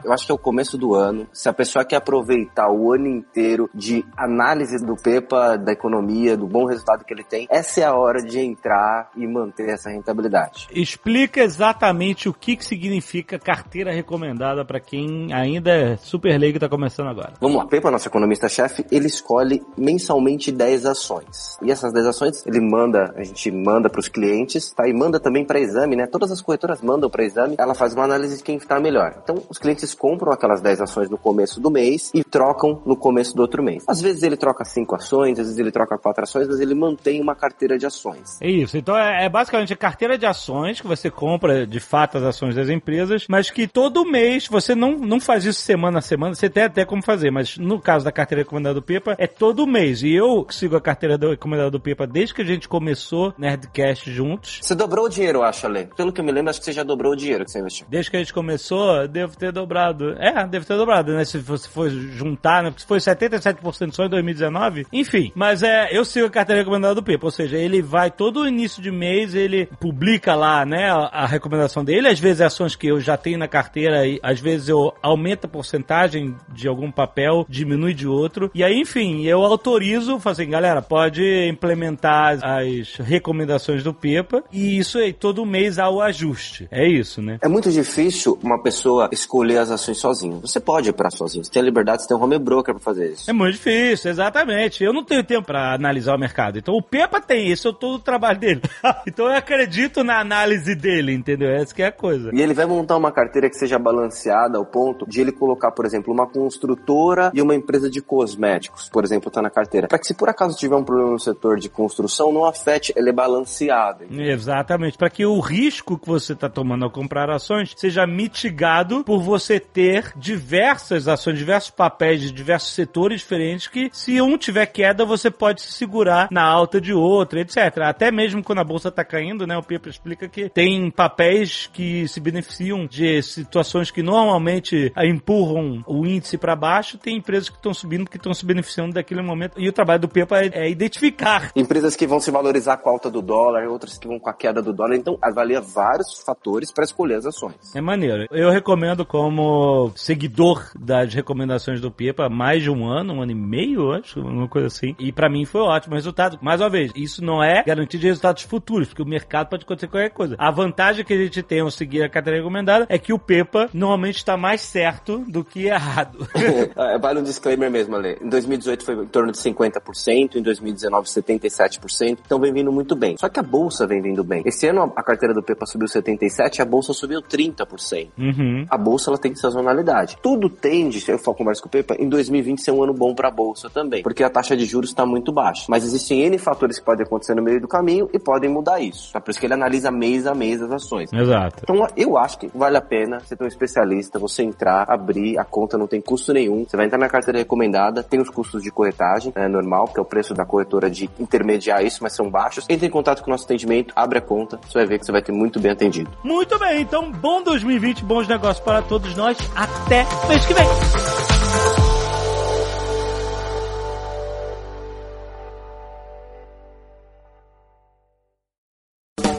Eu acho que é o começo do ano. Se a pessoa quer aproveitar o ano inteiro de análise do PEPA, da economia, do bom resultado que ele tem, essa é a hora de entrar e manter essa rentabilidade. Explica exatamente o que, que significa carteira recomendada para quem ainda é super leigo e está começando agora. Vamos lá, Pepa, nosso economista-chefe, ele escolhe mensalmente 10 ações. E essas 10 ações, ele manda, a gente manda para os clientes, tá? E manda também para exame, né? Todas as corretoras mandam para exame, ela faz uma análise de quem está melhor. Então, os clientes compram aquelas 10 ações no começo do mês e trocam no começo do outro mês. Às vezes ele troca 5 ações, às vezes ele troca 4 ações, mas ele mantém uma carteira de ações. É isso. Então é, é basicamente a carteira de ações que você compra de fato as ações das empresas, mas que todo mês você não, não faz isso semana a semana, você tem até como fazer, mas no caso da carteira recomendada do Pepa, é todo mês. E eu sigo a carteira do- recomendada do Pepa desde que a gente começou Nerdcast juntos. Você dobrou o dinheiro, eu acho, Ale. Pelo que eu me lembro, acho que você já dobrou o dinheiro que você investiu. Desde que a gente começou, devo ter dobrado. É, devo ter dobrado, né? Se você for juntar, né? Porque foi 77% só em 2019. Enfim, mas é, eu sigo a carteira recomendada do Pepa. Ou seja, ele vai todo início de mês, ele publica lá, né? A, a recomendação dele. Às vezes é ações que eu já tenho na carteira e às vezes eu aumento a porcentagem de algum papel, diminui de outro. E aí, enfim, eu autorizo, falo assim, galera, pode implementar as recomendações do Pepa. E isso aí, todo mês há o ajuste. É isso, né? É muito difícil uma pessoa escolher as ações sozinho. Você pode operar sozinho. Você tem a liberdade, você tem um home broker pra fazer isso. É muito difícil, exatamente. Eu não tenho tempo pra analisar o mercado. Então o Pepa tem isso, eu tô no trabalho dele. então eu acredito na análise dele, entendeu? Essa que é a coisa. E ele vai montar uma carteira que seja balanceada ao ponto de ele colocar, por exemplo, uma construtora e uma empresa de cosméticos, por exemplo, tá na carteira. Para que se por acaso tiver um problema no setor de construção, não afete, ele é balanceado. Exatamente, para que o risco que você está tomando ao comprar ações seja mitigado por você ter diversas ações, diversos papéis de diversos setores diferentes que, se um tiver queda, você pode se segurar na alta de outro, etc. Até mesmo quando a bolsa está caindo, né? O Pepa explica que tem papéis que se beneficiam de situações que normalmente empurram o índice para baixo, tem empresas que estão subindo que estão se beneficiando daquele momento. E o trabalho do Pepa é, é identificar Empresas que vão se valorizar com a alta do dólar, outras que vão com a queda do dólar. Então, avalia vários fatores para escolher as ações. É maneiro. Eu recomendo como seguidor das recomendações do Pepa há mais de um ano, um ano e meio, acho, uma coisa assim. E pra mim foi um ótimo resultado. Mais uma vez, isso não é garantia de resultados futuros, porque o mercado pode acontecer qualquer coisa. A vantagem que a gente tem ao seguir a carteira recomendada é que o Pepa normalmente está mais certo do que errado. É, vale um disclaimer mesmo, Ale. Em 2018 foi em torno de 50%, em 2019 77%, então vem vindo muito bem. Só que a bolsa vem vindo bem. Esse ano a carteira do Pepa subiu 77%, a bolsa subiu 30%. uhum. A bolsa ela tem sazonalidade. Tudo tende, se eu for conversa com o Pepa, em 2020 ser um ano bom para a bolsa também, porque a taxa de juros está muito baixa. Mas existem N fatores que podem acontecer no meio do caminho e podem mudar isso. Tá? Por isso que ele analisa mês a mês as ações. Exato. Então, eu acho que vale a pena você ter um especialista, você entrar, abrir, a conta não tem custo nenhum. Você vai entrar na carteira recomendada, tem os custos de corretagem, é normal, que é o preço da corretora de intermediar isso, mas são baixos. Entre em contato com o nosso atendimento, abre a conta, você vai ver que você vai ter muito bem atendido. Muito bem, então bom 2020, bons negócios para todos nós. Até mês que vem.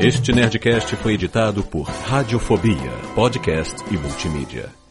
Este Nerdcast foi editado por Radiofobia, podcast e multimídia.